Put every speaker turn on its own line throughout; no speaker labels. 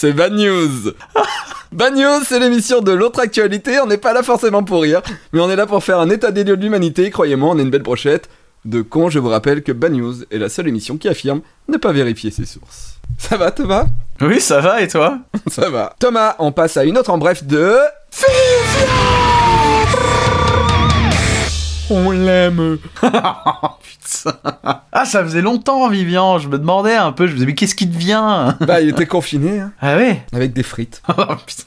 c'est Bad News. Bad News, c'est l'émission de l'autre actualité. On n'est pas là forcément pour rire, mais on est là pour faire un état des lieux de l'humanité. Croyez-moi, on est une belle brochette de cons. Je vous rappelle que Bad News est la seule émission qui affirme ne pas vérifier ses sources. Ça va, Thomas?
Oui, ça va, et toi?
Ça va. Thomas, on passe à une autre en bref de. On l'aime.
Putain. Ah, ça faisait longtemps, Vivian. Je me demandais un peu. Je me disais, mais qu'est-ce qui devient
Bah, il était confiné, hein,
Ah ouais?
Avec des frites.
Oh, putain.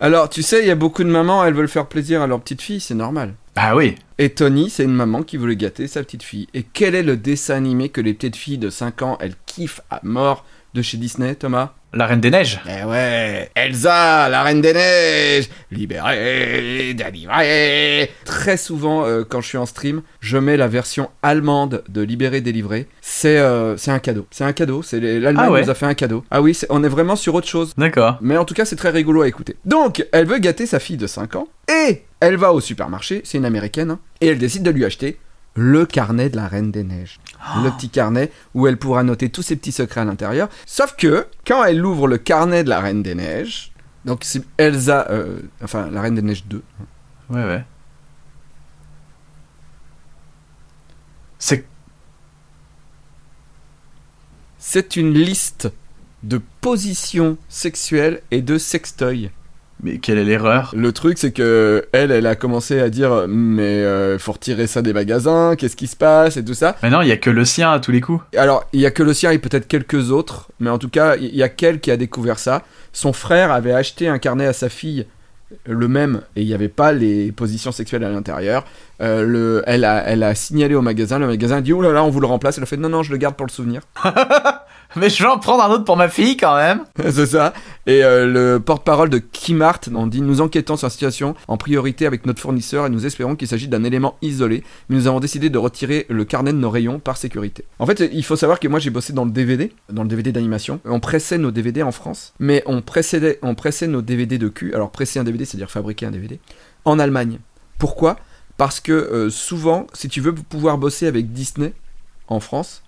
Alors, tu sais, il y a beaucoup de mamans, elles veulent faire plaisir à leur petite fille, c'est normal.
Bah oui.
Et Tony, c'est une maman qui voulait gâter sa petite fille. Et quel est le dessin animé que les petites filles de 5 ans, elles kiffent à mort de chez Disney, Thomas?
La Reine des Neiges.
Eh ouais, Elsa, la reine des neiges, libérée, délivrée. Très souvent, euh, quand je suis en stream, je mets la version allemande de Libéré, délivré. C'est euh, c'est un cadeau. C'est un cadeau. C'est les- l'Allemagne
Ah ouais
nous a fait un cadeau. Ah oui, c'est- on est vraiment sur autre chose.
D'accord.
Mais en tout cas, c'est très rigolo à écouter. Donc, elle veut gâter sa fille de 5 ans et elle va au supermarché, c'est une américaine, hein, et elle décide de lui acheter le carnet de la Reine des Neiges. Le petit carnet où elle pourra noter tous ses petits secrets à l'intérieur. Sauf que, quand elle ouvre le carnet de la Reine des Neiges, donc c'est Elsa, euh, enfin la Reine des Neiges 2,
Ouais, ouais. C'est.
c'est une liste de positions sexuelles et de sextoys.
Mais quelle est l'erreur?
Le truc, c'est que elle, elle a commencé à dire mais euh, faut retirer ça des magasins, qu'est-ce qui se passe et tout ça.
Mais non, il y a que le sien à tous les coups.
Alors, il y a que le sien et peut-être quelques autres, mais en tout cas, il y a qu'elle qui a découvert ça. Son frère avait acheté un carnet à sa fille, le même, et il n'y avait pas les positions sexuelles à l'intérieur. Euh, le, elle, a, elle a signalé au magasin, le magasin a dit, oh là là, on vous le remplace. Elle a fait, non, non, je le garde pour le souvenir.
Mais je vais en prendre un autre pour ma fille quand même.
C'est ça. Et euh, le porte-parole de Kimart on dit Nous enquêtons sur la situation en priorité avec notre fournisseur et nous espérons qu'il s'agit d'un élément isolé, mais nous avons décidé de retirer le carnet de nos rayons par sécurité. En fait, il faut savoir que moi j'ai bossé dans le DVD, dans le DVD d'animation. On pressait nos DVD en France, mais on pressait, on pressait nos DVD de cul. Alors, presser un DVD, c'est-à-dire fabriquer un DVD, en Allemagne. Pourquoi? Parce que euh, souvent, si tu veux pouvoir bosser avec Disney en France,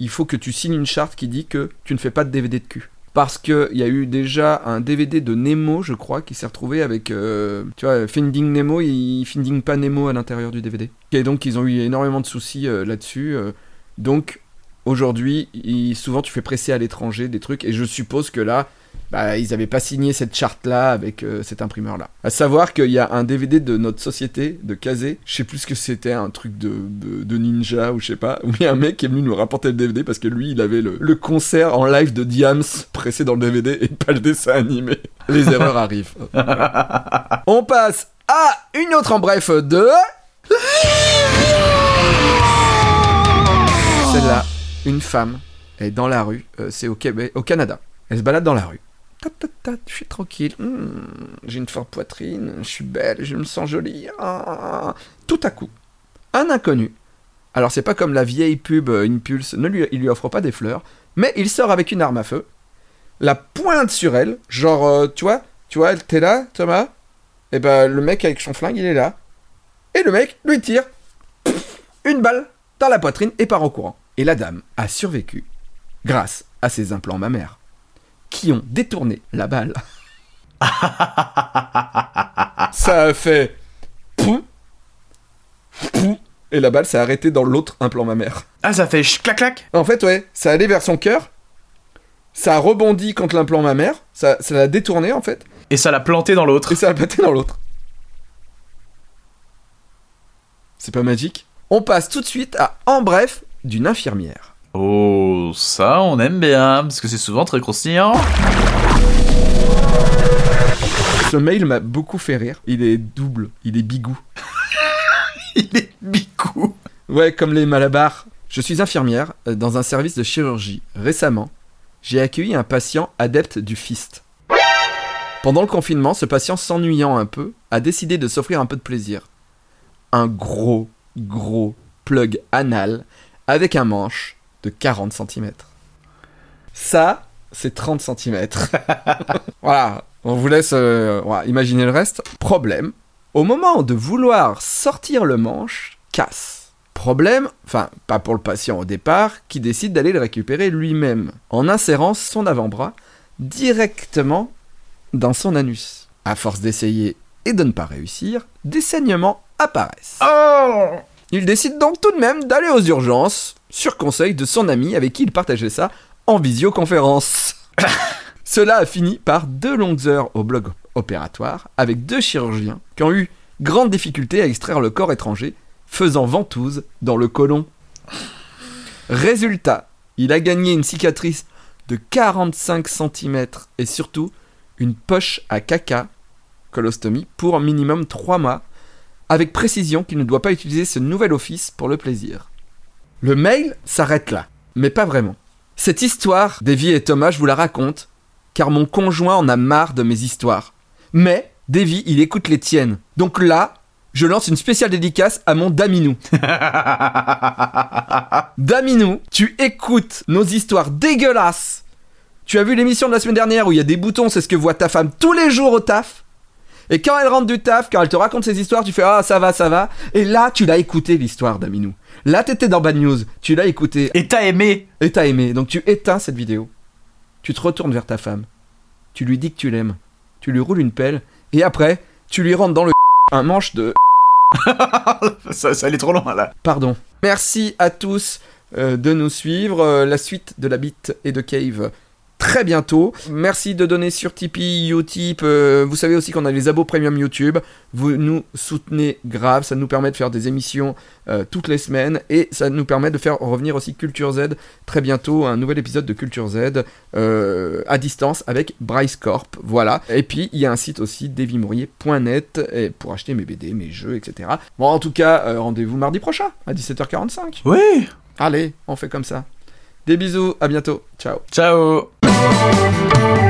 il faut que tu signes une charte qui dit que tu ne fais pas de DVD de cul. Parce qu'il y a eu déjà un DVD de Nemo, je crois, qui s'est retrouvé avec, euh, tu vois, Finding Nemo, il Finding pas Nemo à l'intérieur du DVD. Et donc, ils ont eu énormément de soucis euh, là-dessus. euh. donc, aujourd'hui, souvent, tu fais presser à l'étranger des trucs, et je suppose que là, bah, ils n'avaient pas signé cette charte-là avec euh, cet imprimeur-là. À savoir qu'il y a un DVD de notre société, de Kazé, je sais plus ce que c'était, un truc de, de, de ninja ou je sais pas, où il y a un mec qui est venu nous rapporter le DVD parce que lui, il avait le, le concert en live de Diams pressé dans le DVD et pas le dessin animé. Les erreurs arrivent. On passe à une autre en bref de... Celle-là, une femme est dans la rue, euh, c'est au Québec, au Canada. Elle se balade dans la rue. Je suis tranquille. Hmm, j'ai une forte poitrine, je suis belle, je me sens jolie. Ah. Tout à coup, un inconnu. Alors c'est pas comme la vieille pub euh, Impulse, ne lui, il lui offre pas des fleurs, mais il sort avec une arme à feu, la pointe sur elle, genre, euh, tu vois, tu vois, t'es là, Thomas? Et ben le mec avec son flingue, il est là. Et le mec lui tire une balle dans la poitrine et part en courant. Et la dame a survécu grâce à ses implants mammaires qui ont détourné la balle. Ça a fait pou, pou, et la balle s'est arrêtée dans l'autre implant mammaire.
Ah, ça fait clac clac.
En fait, ouais, ça allait vers son cœur, ça a rebondi contre l'implant mammaire, ça ça l'a détourné en fait,
Et ça l'a planté dans l'autre.
et ça a pété dans l'autre. C'est pas magique? On passe tout de suite à En bref d'une infirmière.
Oh, ça, on aime bien, parce que c'est souvent très croustillant.
Ce mail m'a beaucoup fait rire. Il est double, il est bigou.
Il est bicou.
Ouais, comme les malabars. Je suis infirmière euh, dans un service de chirurgie. Récemment, j'ai accueilli un patient adepte du fist. Pendant le confinement, ce patient s'ennuyant un peu, a décidé de s'offrir un peu de plaisir. Un gros, gros plug anal avec un manche de 40 cm. Ça, c'est 30 cm. voilà, on vous laisse euh, voilà, imaginer le reste. Problème, au moment de vouloir sortir le manche, casse. Problème, enfin pas pour le patient au départ, qui décide d'aller le récupérer lui-même, en insérant son avant-bras directement dans son anus. À force d'essayer et de ne pas réussir, des saignements apparaissent.
Oh
Il décide donc tout de même d'aller aux urgences, sur conseil de son ami avec qui il partageait ça en visioconférence. Cela a fini par deux longues heures au bloc opératoire, avec deux chirurgiens qui ont eu grande difficulté à extraire le corps étranger, faisant ventouse dans le côlon. Résultat, il a gagné une cicatrice de 45 cm et surtout une poche à caca, colostomie, pour un minimum 3 mois, avec précision qu'il ne doit pas utiliser ce nouvel office pour le plaisir. Le mail s'arrête là, mais pas vraiment. Cette histoire, Davy et Thomas, je vous la raconte, car mon conjoint en a marre de mes histoires. Mais, Davy, il écoute les tiennes. Donc là, je lance une spéciale dédicace à mon Daminou. Daminou, tu écoutes nos histoires dégueulasses. Tu as vu l'émission de la semaine dernière où il y a des boutons, c'est ce que voit ta femme tous les jours au taf? Et quand elle rentre du taf, quand elle te raconte ses histoires, tu fais Ah, ça va, ça va. Et là, tu l'as écouté l'histoire d'Aminou. Là, t'étais dans Bad News, tu l'as écouté
Et t'as aimé
et t'as aimé. Donc tu éteins cette vidéo. Tu te retournes vers ta femme. Tu lui dis que tu l'aimes. Tu lui roules une pelle. Et après, tu lui rentres dans le un manche de
ça, ça allait trop loin là.
Pardon. Merci à tous euh, de nous suivre. Euh, la suite de la bite et de Cave très bientôt. Merci de donner sur Tipeee, Utip. euh, vous savez aussi qu'on a les abos premium YouTube. Vous nous soutenez grave. Ça nous permet de faire des émissions euh, toutes les semaines. Et ça nous permet de faire revenir aussi Culture Z très bientôt. Un nouvel épisode de Culture Z euh, à distance avec Bryce Corp. Voilà. Et puis il y a un site aussi, devimourier.net et pour acheter mes BD, mes jeux, etc. Bon, en tout cas, rendez-vous mardi prochain à 17h45.
Oui
Allez, on fait comme ça. Des bisous, à bientôt. Ciao.
Ciao
Thank